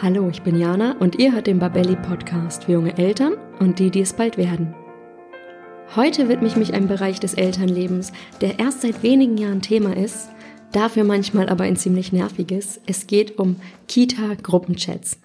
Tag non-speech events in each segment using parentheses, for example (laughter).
Hallo, ich bin Jana und ihr hört den Babelli Podcast für junge Eltern und die, die es bald werden. Heute widme ich mich einem Bereich des Elternlebens, der erst seit wenigen Jahren Thema ist, dafür manchmal aber ein ziemlich nerviges. Es geht um Kita-Gruppenchats.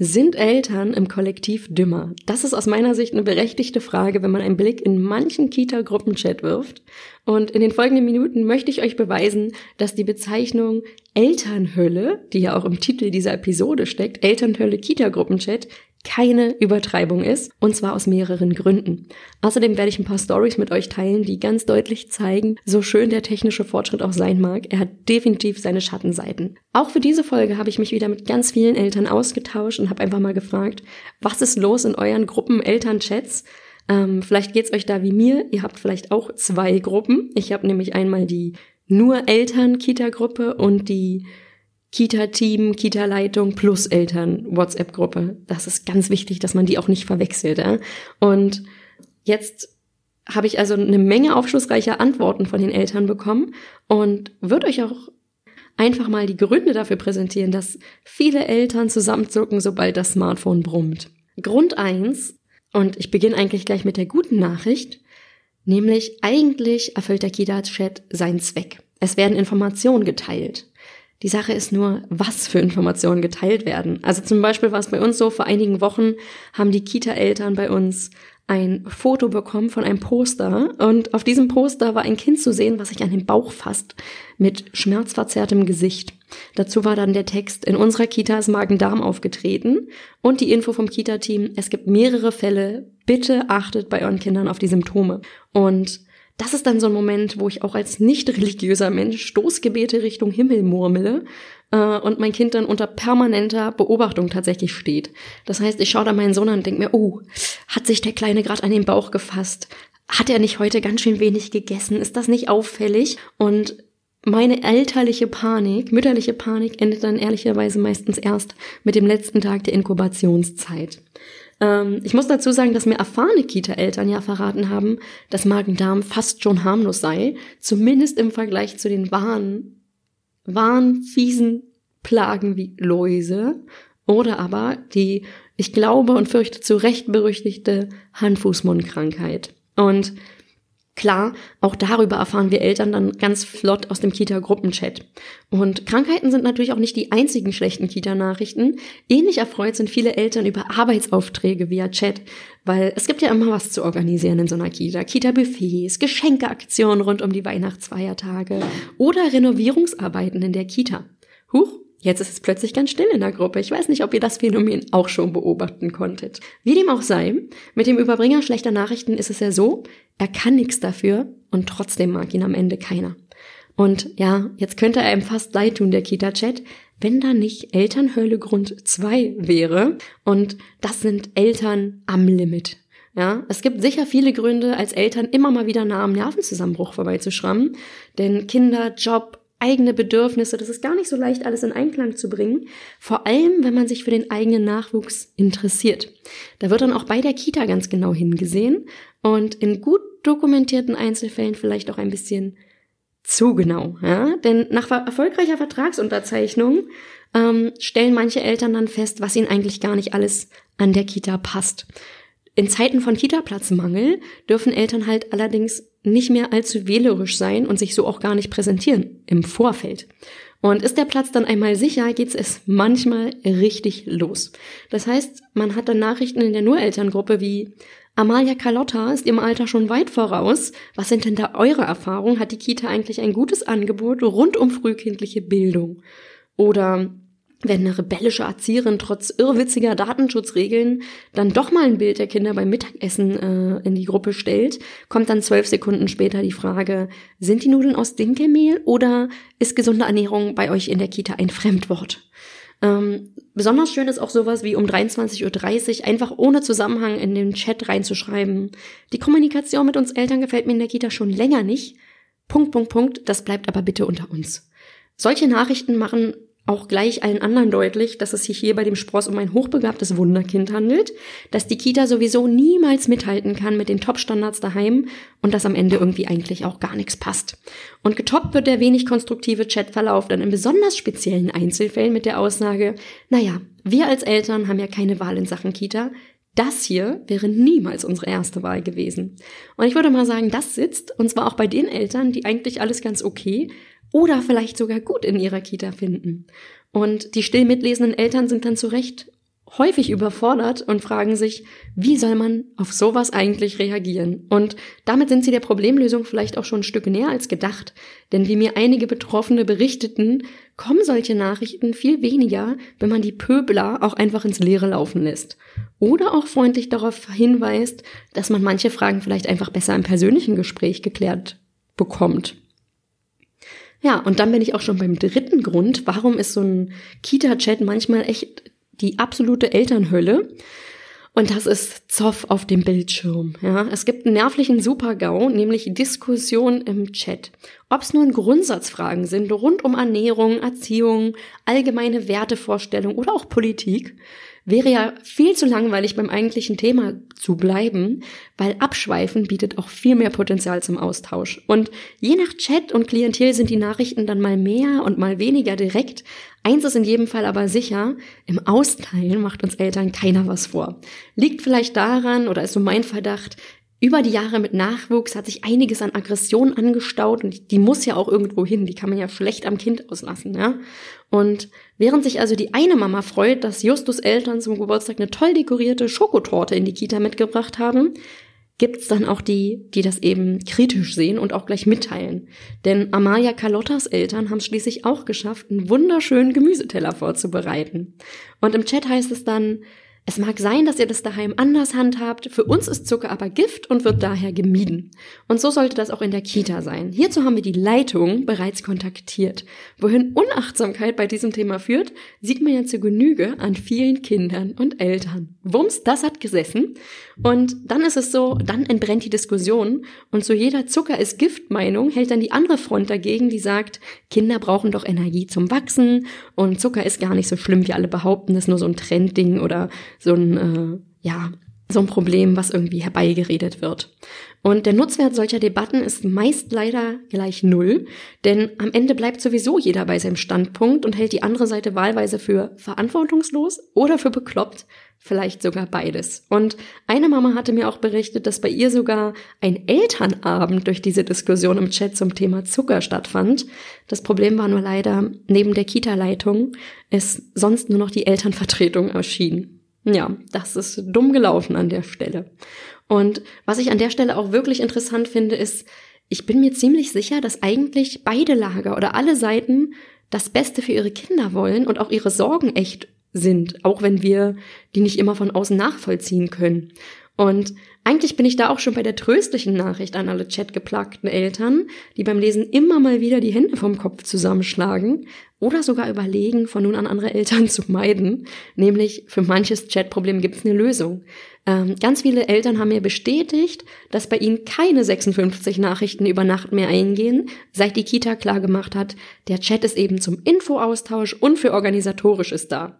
Sind Eltern im Kollektiv dümmer? Das ist aus meiner Sicht eine berechtigte Frage, wenn man einen Blick in manchen Kita-Gruppenchat wirft. Und in den folgenden Minuten möchte ich euch beweisen, dass die Bezeichnung Elternhölle, die ja auch im Titel dieser Episode steckt, Elternhölle Kita-Gruppenchat, keine Übertreibung ist, und zwar aus mehreren Gründen. Außerdem werde ich ein paar Stories mit euch teilen, die ganz deutlich zeigen, so schön der technische Fortschritt auch sein mag, er hat definitiv seine Schattenseiten. Auch für diese Folge habe ich mich wieder mit ganz vielen Eltern ausgetauscht und habe einfach mal gefragt, was ist los in euren Gruppen Elternchats? Ähm, vielleicht geht's euch da wie mir, ihr habt vielleicht auch zwei Gruppen. Ich habe nämlich einmal die nur Eltern-Kita-Gruppe und die Kita-Team, Kita-Leitung plus Eltern-WhatsApp-Gruppe. Das ist ganz wichtig, dass man die auch nicht verwechselt. Ja? Und jetzt habe ich also eine Menge aufschlussreicher Antworten von den Eltern bekommen und würde euch auch einfach mal die Gründe dafür präsentieren, dass viele Eltern zusammenzucken, sobald das Smartphone brummt. Grund eins und ich beginne eigentlich gleich mit der guten Nachricht, nämlich eigentlich erfüllt der Kita-Chat seinen Zweck. Es werden Informationen geteilt. Die Sache ist nur, was für Informationen geteilt werden. Also zum Beispiel war es bei uns so, vor einigen Wochen haben die Kita-Eltern bei uns ein Foto bekommen von einem Poster und auf diesem Poster war ein Kind zu sehen, was sich an den Bauch fasst, mit schmerzverzerrtem Gesicht. Dazu war dann der Text, in unserer Kita ist Magen-Darm aufgetreten und die Info vom Kita-Team, es gibt mehrere Fälle, bitte achtet bei euren Kindern auf die Symptome. Und das ist dann so ein Moment, wo ich auch als nicht religiöser Mensch Stoßgebete Richtung Himmel murmele äh, und mein Kind dann unter permanenter Beobachtung tatsächlich steht. Das heißt, ich schaue da meinen Sohn an und denke mir, oh, hat sich der Kleine gerade an den Bauch gefasst? Hat er nicht heute ganz schön wenig gegessen? Ist das nicht auffällig? Und meine elterliche Panik, mütterliche Panik endet dann ehrlicherweise meistens erst mit dem letzten Tag der Inkubationszeit. Ähm, ich muss dazu sagen, dass mir erfahrene Kita-Eltern ja verraten haben, dass Magen-Darm fast schon harmlos sei, zumindest im Vergleich zu den wahren, wahren, fiesen Plagen wie Läuse oder aber die, ich glaube und fürchte zu Recht berüchtigte Hand-Fuß-Mund-Krankheit. Und Klar, auch darüber erfahren wir Eltern dann ganz flott aus dem Kita-Gruppenchat. Und Krankheiten sind natürlich auch nicht die einzigen schlechten Kita-Nachrichten. Ähnlich erfreut sind viele Eltern über Arbeitsaufträge via Chat, weil es gibt ja immer was zu organisieren in so einer Kita. Kita-Buffets, Geschenkeaktionen rund um die Weihnachtsfeiertage oder Renovierungsarbeiten in der Kita. Huch, Jetzt ist es plötzlich ganz still in der Gruppe. Ich weiß nicht, ob ihr das Phänomen auch schon beobachten konntet. Wie dem auch sei, mit dem Überbringer schlechter Nachrichten ist es ja so, er kann nichts dafür und trotzdem mag ihn am Ende keiner. Und ja, jetzt könnte er ihm fast leid tun, der Kita-Chat, wenn da nicht Elternhölle Grund 2 wäre. Und das sind Eltern am Limit. Ja, es gibt sicher viele Gründe, als Eltern immer mal wieder nah am Nervenzusammenbruch vorbeizuschrammen. Denn Kinder, Job, eigene Bedürfnisse. Das ist gar nicht so leicht, alles in Einklang zu bringen. Vor allem, wenn man sich für den eigenen Nachwuchs interessiert. Da wird dann auch bei der Kita ganz genau hingesehen und in gut dokumentierten Einzelfällen vielleicht auch ein bisschen zu genau. Ja? Denn nach erfolgreicher Vertragsunterzeichnung ähm, stellen manche Eltern dann fest, was ihnen eigentlich gar nicht alles an der Kita passt. In Zeiten von Kita-Platzmangel dürfen Eltern halt allerdings nicht mehr allzu wählerisch sein und sich so auch gar nicht präsentieren im Vorfeld. Und ist der Platz dann einmal sicher, geht's es manchmal richtig los. Das heißt, man hat dann Nachrichten in der Nurelterngruppe wie Amalia Carlotta ist im Alter schon weit voraus. Was sind denn da eure Erfahrungen? Hat die Kita eigentlich ein gutes Angebot rund um frühkindliche Bildung? Oder wenn eine rebellische Erzieherin trotz irrwitziger Datenschutzregeln dann doch mal ein Bild der Kinder beim Mittagessen äh, in die Gruppe stellt, kommt dann zwölf Sekunden später die Frage, sind die Nudeln aus Dinkelmehl oder ist gesunde Ernährung bei euch in der Kita ein Fremdwort? Ähm, besonders schön ist auch sowas wie um 23.30 Uhr einfach ohne Zusammenhang in den Chat reinzuschreiben. Die Kommunikation mit uns Eltern gefällt mir in der Kita schon länger nicht. Punkt, Punkt, Punkt, das bleibt aber bitte unter uns. Solche Nachrichten machen auch gleich allen anderen deutlich, dass es sich hier bei dem Spross um ein hochbegabtes Wunderkind handelt, dass die Kita sowieso niemals mithalten kann mit den Top-Standards daheim und dass am Ende irgendwie eigentlich auch gar nichts passt. Und getoppt wird der wenig konstruktive Chatverlauf dann in besonders speziellen Einzelfällen mit der Aussage, naja, wir als Eltern haben ja keine Wahl in Sachen Kita, das hier wäre niemals unsere erste Wahl gewesen. Und ich würde mal sagen, das sitzt, und zwar auch bei den Eltern, die eigentlich alles ganz okay, oder vielleicht sogar gut in ihrer Kita finden. Und die still mitlesenden Eltern sind dann zu Recht häufig überfordert und fragen sich, wie soll man auf sowas eigentlich reagieren? Und damit sind sie der Problemlösung vielleicht auch schon ein Stück näher als gedacht. Denn wie mir einige Betroffene berichteten, kommen solche Nachrichten viel weniger, wenn man die Pöbler auch einfach ins Leere laufen lässt. Oder auch freundlich darauf hinweist, dass man manche Fragen vielleicht einfach besser im persönlichen Gespräch geklärt bekommt. Ja, und dann bin ich auch schon beim dritten Grund, warum ist so ein Kita-Chat manchmal echt die absolute Elternhölle. Und das ist Zoff auf dem Bildschirm. Ja, es gibt einen nervlichen Supergau, nämlich Diskussion im Chat. Ob es nun Grundsatzfragen sind rund um Ernährung, Erziehung, allgemeine Wertevorstellung oder auch Politik wäre ja viel zu langweilig beim eigentlichen Thema zu bleiben, weil Abschweifen bietet auch viel mehr Potenzial zum Austausch. Und je nach Chat und Klientel sind die Nachrichten dann mal mehr und mal weniger direkt. Eins ist in jedem Fall aber sicher, im Austeilen macht uns Eltern keiner was vor. Liegt vielleicht daran, oder ist so mein Verdacht, über die Jahre mit Nachwuchs hat sich einiges an Aggression angestaut und die muss ja auch irgendwo hin, die kann man ja schlecht am Kind auslassen, ja. Und während sich also die eine Mama freut, dass Justus Eltern zum Geburtstag eine toll dekorierte Schokotorte in die Kita mitgebracht haben, gibt's dann auch die, die das eben kritisch sehen und auch gleich mitteilen. Denn Amalia Carlottas Eltern haben schließlich auch geschafft, einen wunderschönen Gemüseteller vorzubereiten. Und im Chat heißt es dann, es mag sein, dass ihr das daheim anders handhabt. Für uns ist Zucker aber Gift und wird daher gemieden. Und so sollte das auch in der Kita sein. Hierzu haben wir die Leitung bereits kontaktiert. Wohin Unachtsamkeit bei diesem Thema führt, sieht man ja zur Genüge an vielen Kindern und Eltern. Wumms, das hat gesessen. Und dann ist es so, dann entbrennt die Diskussion und zu jeder Zucker ist Gift Meinung hält dann die andere Front dagegen, die sagt, Kinder brauchen doch Energie zum Wachsen und Zucker ist gar nicht so schlimm, wie alle behaupten, das ist nur so ein Trendding oder so ein, äh, ja, so ein Problem, was irgendwie herbeigeredet wird. Und der Nutzwert solcher Debatten ist meist leider gleich null, denn am Ende bleibt sowieso jeder bei seinem Standpunkt und hält die andere Seite wahlweise für verantwortungslos oder für bekloppt, vielleicht sogar beides. Und eine Mama hatte mir auch berichtet, dass bei ihr sogar ein Elternabend durch diese Diskussion im Chat zum Thema Zucker stattfand. Das Problem war nur leider, neben der Kita-Leitung ist sonst nur noch die Elternvertretung erschienen. Ja, das ist dumm gelaufen an der Stelle. Und was ich an der Stelle auch wirklich interessant finde, ist, ich bin mir ziemlich sicher, dass eigentlich beide Lager oder alle Seiten das Beste für ihre Kinder wollen und auch ihre Sorgen echt sind, auch wenn wir die nicht immer von außen nachvollziehen können. Und eigentlich bin ich da auch schon bei der tröstlichen Nachricht an alle chatgeplagten Eltern, die beim Lesen immer mal wieder die Hände vom Kopf zusammenschlagen oder sogar überlegen, von nun an andere Eltern (laughs) zu meiden. Nämlich für manches Chatproblem gibt es eine Lösung. Ähm, ganz viele Eltern haben mir bestätigt, dass bei ihnen keine 56 Nachrichten über Nacht mehr eingehen, seit die Kita klargemacht hat, der Chat ist eben zum Infoaustausch und für organisatorisches da.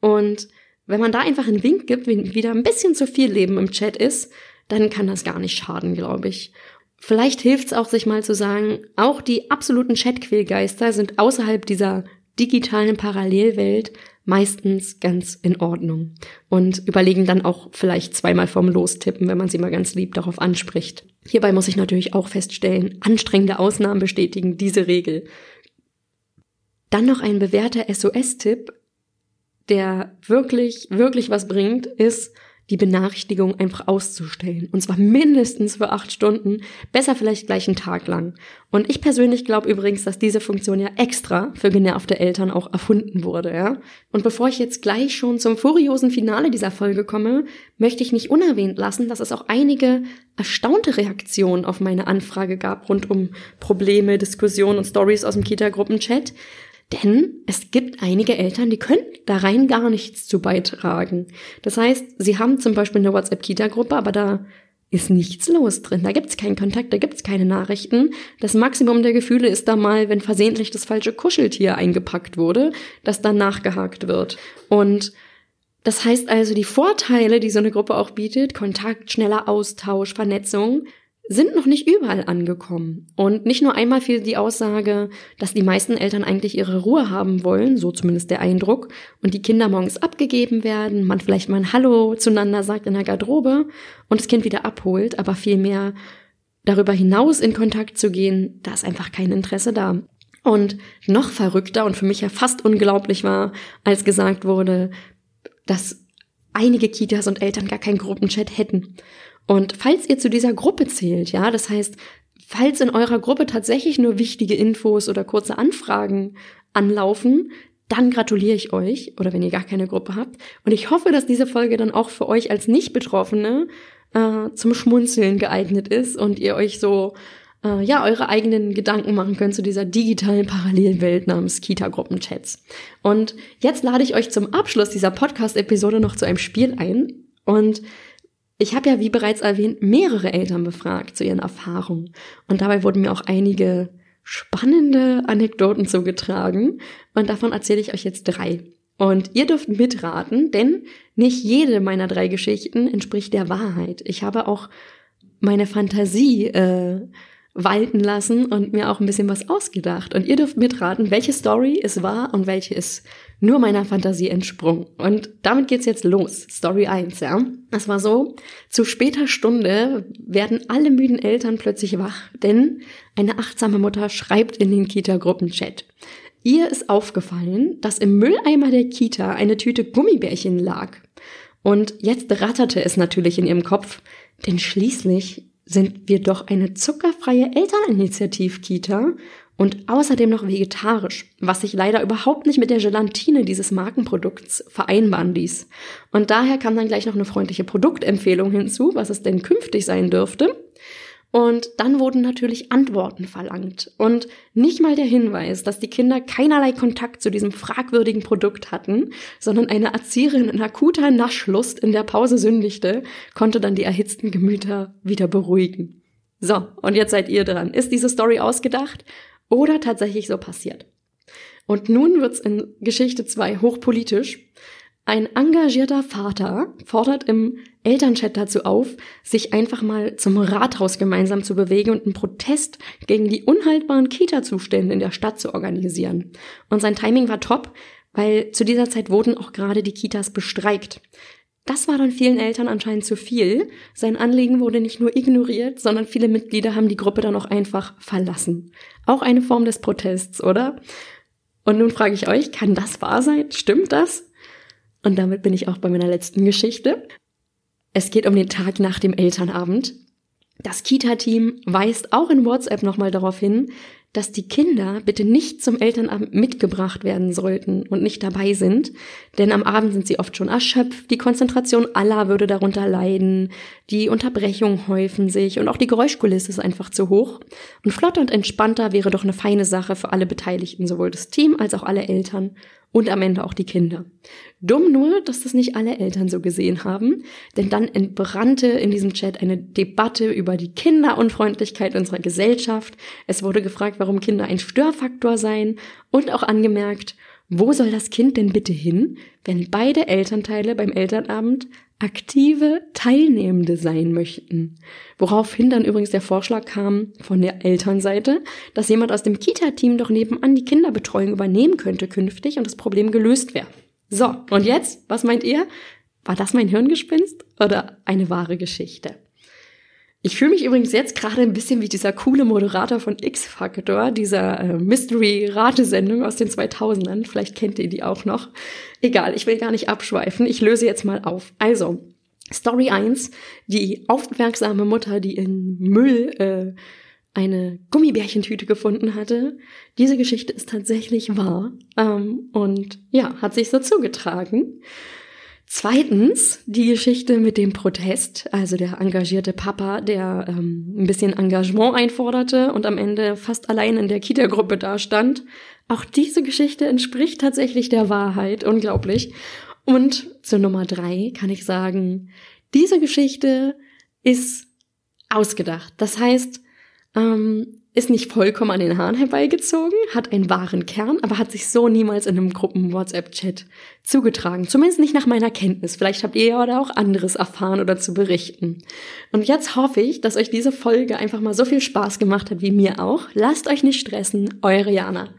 Und wenn man da einfach einen Wink gibt, wenn wieder ein bisschen zu viel Leben im Chat ist, dann kann das gar nicht schaden, glaube ich. Vielleicht hilft es auch, sich mal zu sagen, auch die absoluten Chatquälgeister sind außerhalb dieser digitalen Parallelwelt meistens ganz in Ordnung und überlegen dann auch vielleicht zweimal vorm Lostippen, wenn man sie mal ganz lieb darauf anspricht. Hierbei muss ich natürlich auch feststellen, anstrengende Ausnahmen bestätigen diese Regel. Dann noch ein bewährter SOS-Tipp, der wirklich, wirklich was bringt, ist, die Benachrichtigung einfach auszustellen. Und zwar mindestens für acht Stunden, besser vielleicht gleich einen Tag lang. Und ich persönlich glaube übrigens, dass diese Funktion ja extra für genervte Eltern auch erfunden wurde, ja. Und bevor ich jetzt gleich schon zum furiosen Finale dieser Folge komme, möchte ich nicht unerwähnt lassen, dass es auch einige erstaunte Reaktionen auf meine Anfrage gab rund um Probleme, Diskussionen und Stories aus dem Kita-Gruppenchat. Denn es gibt einige Eltern, die können da rein gar nichts zu beitragen. Das heißt, sie haben zum Beispiel eine WhatsApp-Kita-Gruppe, aber da ist nichts los drin. Da gibt's keinen Kontakt, da gibt's keine Nachrichten. Das Maximum der Gefühle ist da mal, wenn versehentlich das falsche Kuscheltier eingepackt wurde, dass dann nachgehakt wird. Und das heißt also, die Vorteile, die so eine Gruppe auch bietet, Kontakt, schneller Austausch, Vernetzung, sind noch nicht überall angekommen. Und nicht nur einmal fiel die Aussage, dass die meisten Eltern eigentlich ihre Ruhe haben wollen, so zumindest der Eindruck, und die Kinder morgens abgegeben werden, man vielleicht mal ein Hallo zueinander sagt in der Garderobe und das Kind wieder abholt, aber vielmehr darüber hinaus in Kontakt zu gehen, da ist einfach kein Interesse da. Und noch verrückter und für mich ja fast unglaublich war, als gesagt wurde, dass einige Kitas und Eltern gar keinen Gruppenchat hätten. Und falls ihr zu dieser Gruppe zählt, ja, das heißt, falls in eurer Gruppe tatsächlich nur wichtige Infos oder kurze Anfragen anlaufen, dann gratuliere ich euch, oder wenn ihr gar keine Gruppe habt. Und ich hoffe, dass diese Folge dann auch für euch als Nicht-Betroffene äh, zum Schmunzeln geeignet ist und ihr euch so äh, ja eure eigenen Gedanken machen könnt zu dieser digitalen Parallelwelt namens Kita-Gruppenchats. Und jetzt lade ich euch zum Abschluss dieser Podcast-Episode noch zu einem Spiel ein. Und ich habe ja, wie bereits erwähnt, mehrere Eltern befragt zu ihren Erfahrungen. Und dabei wurden mir auch einige spannende Anekdoten zugetragen. Und davon erzähle ich euch jetzt drei. Und ihr dürft mitraten, denn nicht jede meiner drei Geschichten entspricht der Wahrheit. Ich habe auch meine Fantasie äh, walten lassen und mir auch ein bisschen was ausgedacht. Und ihr dürft mitraten, welche Story es war und welche ist nur meiner Fantasie entsprungen. Und damit geht's jetzt los. Story 1, ja. Es war so, zu später Stunde werden alle müden Eltern plötzlich wach, denn eine achtsame Mutter schreibt in den Kita-Gruppenchat. Ihr ist aufgefallen, dass im Mülleimer der Kita eine Tüte Gummibärchen lag. Und jetzt ratterte es natürlich in ihrem Kopf, denn schließlich sind wir doch eine zuckerfreie Elterninitiativ-Kita und außerdem noch vegetarisch, was sich leider überhaupt nicht mit der Gelatine dieses Markenprodukts vereinbaren ließ. Und daher kam dann gleich noch eine freundliche Produktempfehlung hinzu, was es denn künftig sein dürfte. Und dann wurden natürlich Antworten verlangt. Und nicht mal der Hinweis, dass die Kinder keinerlei Kontakt zu diesem fragwürdigen Produkt hatten, sondern eine Erzieherin in akuter Naschlust in der Pause sündigte, konnte dann die erhitzten Gemüter wieder beruhigen. So, und jetzt seid ihr dran. Ist diese Story ausgedacht oder tatsächlich so passiert? Und nun wird's in Geschichte 2 hochpolitisch. Ein engagierter Vater fordert im Elternchat dazu auf, sich einfach mal zum Rathaus gemeinsam zu bewegen und einen Protest gegen die unhaltbaren Kita-Zustände in der Stadt zu organisieren. Und sein Timing war top, weil zu dieser Zeit wurden auch gerade die Kitas bestreikt. Das war dann vielen Eltern anscheinend zu viel. Sein Anliegen wurde nicht nur ignoriert, sondern viele Mitglieder haben die Gruppe dann auch einfach verlassen. Auch eine Form des Protests, oder? Und nun frage ich euch, kann das wahr sein? Stimmt das? Und damit bin ich auch bei meiner letzten Geschichte. Es geht um den Tag nach dem Elternabend. Das Kita-Team weist auch in WhatsApp nochmal darauf hin, dass die Kinder bitte nicht zum Elternabend mitgebracht werden sollten und nicht dabei sind, denn am Abend sind sie oft schon erschöpft, die Konzentration aller würde darunter leiden, die Unterbrechungen häufen sich und auch die Geräuschkulisse ist einfach zu hoch. Und flotter und entspannter wäre doch eine feine Sache für alle Beteiligten, sowohl das Team als auch alle Eltern und am Ende auch die Kinder. Dumm nur, dass das nicht alle Eltern so gesehen haben, denn dann entbrannte in diesem Chat eine Debatte über die Kinderunfreundlichkeit unserer Gesellschaft. Es wurde gefragt, warum Kinder ein Störfaktor seien und auch angemerkt, wo soll das Kind denn bitte hin, wenn beide Elternteile beim Elternabend aktive Teilnehmende sein möchten. Woraufhin dann übrigens der Vorschlag kam von der Elternseite, dass jemand aus dem Kita-Team doch nebenan die Kinderbetreuung übernehmen könnte künftig und das Problem gelöst wäre. So, und jetzt, was meint ihr? War das mein Hirngespinst oder eine wahre Geschichte? Ich fühle mich übrigens jetzt gerade ein bisschen wie dieser coole Moderator von X-Factor, dieser äh, Mystery-Ratesendung aus den 2000ern. Vielleicht kennt ihr die auch noch. Egal, ich will gar nicht abschweifen. Ich löse jetzt mal auf. Also, Story 1. Die aufmerksame Mutter, die in Müll äh, eine Gummibärchentüte gefunden hatte. Diese Geschichte ist tatsächlich wahr ähm, und ja, hat sich so zugetragen. Zweitens die Geschichte mit dem Protest, also der engagierte Papa, der ähm, ein bisschen Engagement einforderte und am Ende fast allein in der Kita-Gruppe dastand. Auch diese Geschichte entspricht tatsächlich der Wahrheit, unglaublich. Und zur Nummer drei kann ich sagen, diese Geschichte ist ausgedacht. Das heißt, ähm, ist nicht vollkommen an den Haaren herbeigezogen, hat einen wahren Kern, aber hat sich so niemals in einem Gruppen-WhatsApp-Chat zugetragen. Zumindest nicht nach meiner Kenntnis. Vielleicht habt ihr ja oder auch anderes erfahren oder zu berichten. Und jetzt hoffe ich, dass euch diese Folge einfach mal so viel Spaß gemacht hat wie mir auch. Lasst euch nicht stressen, eure Jana.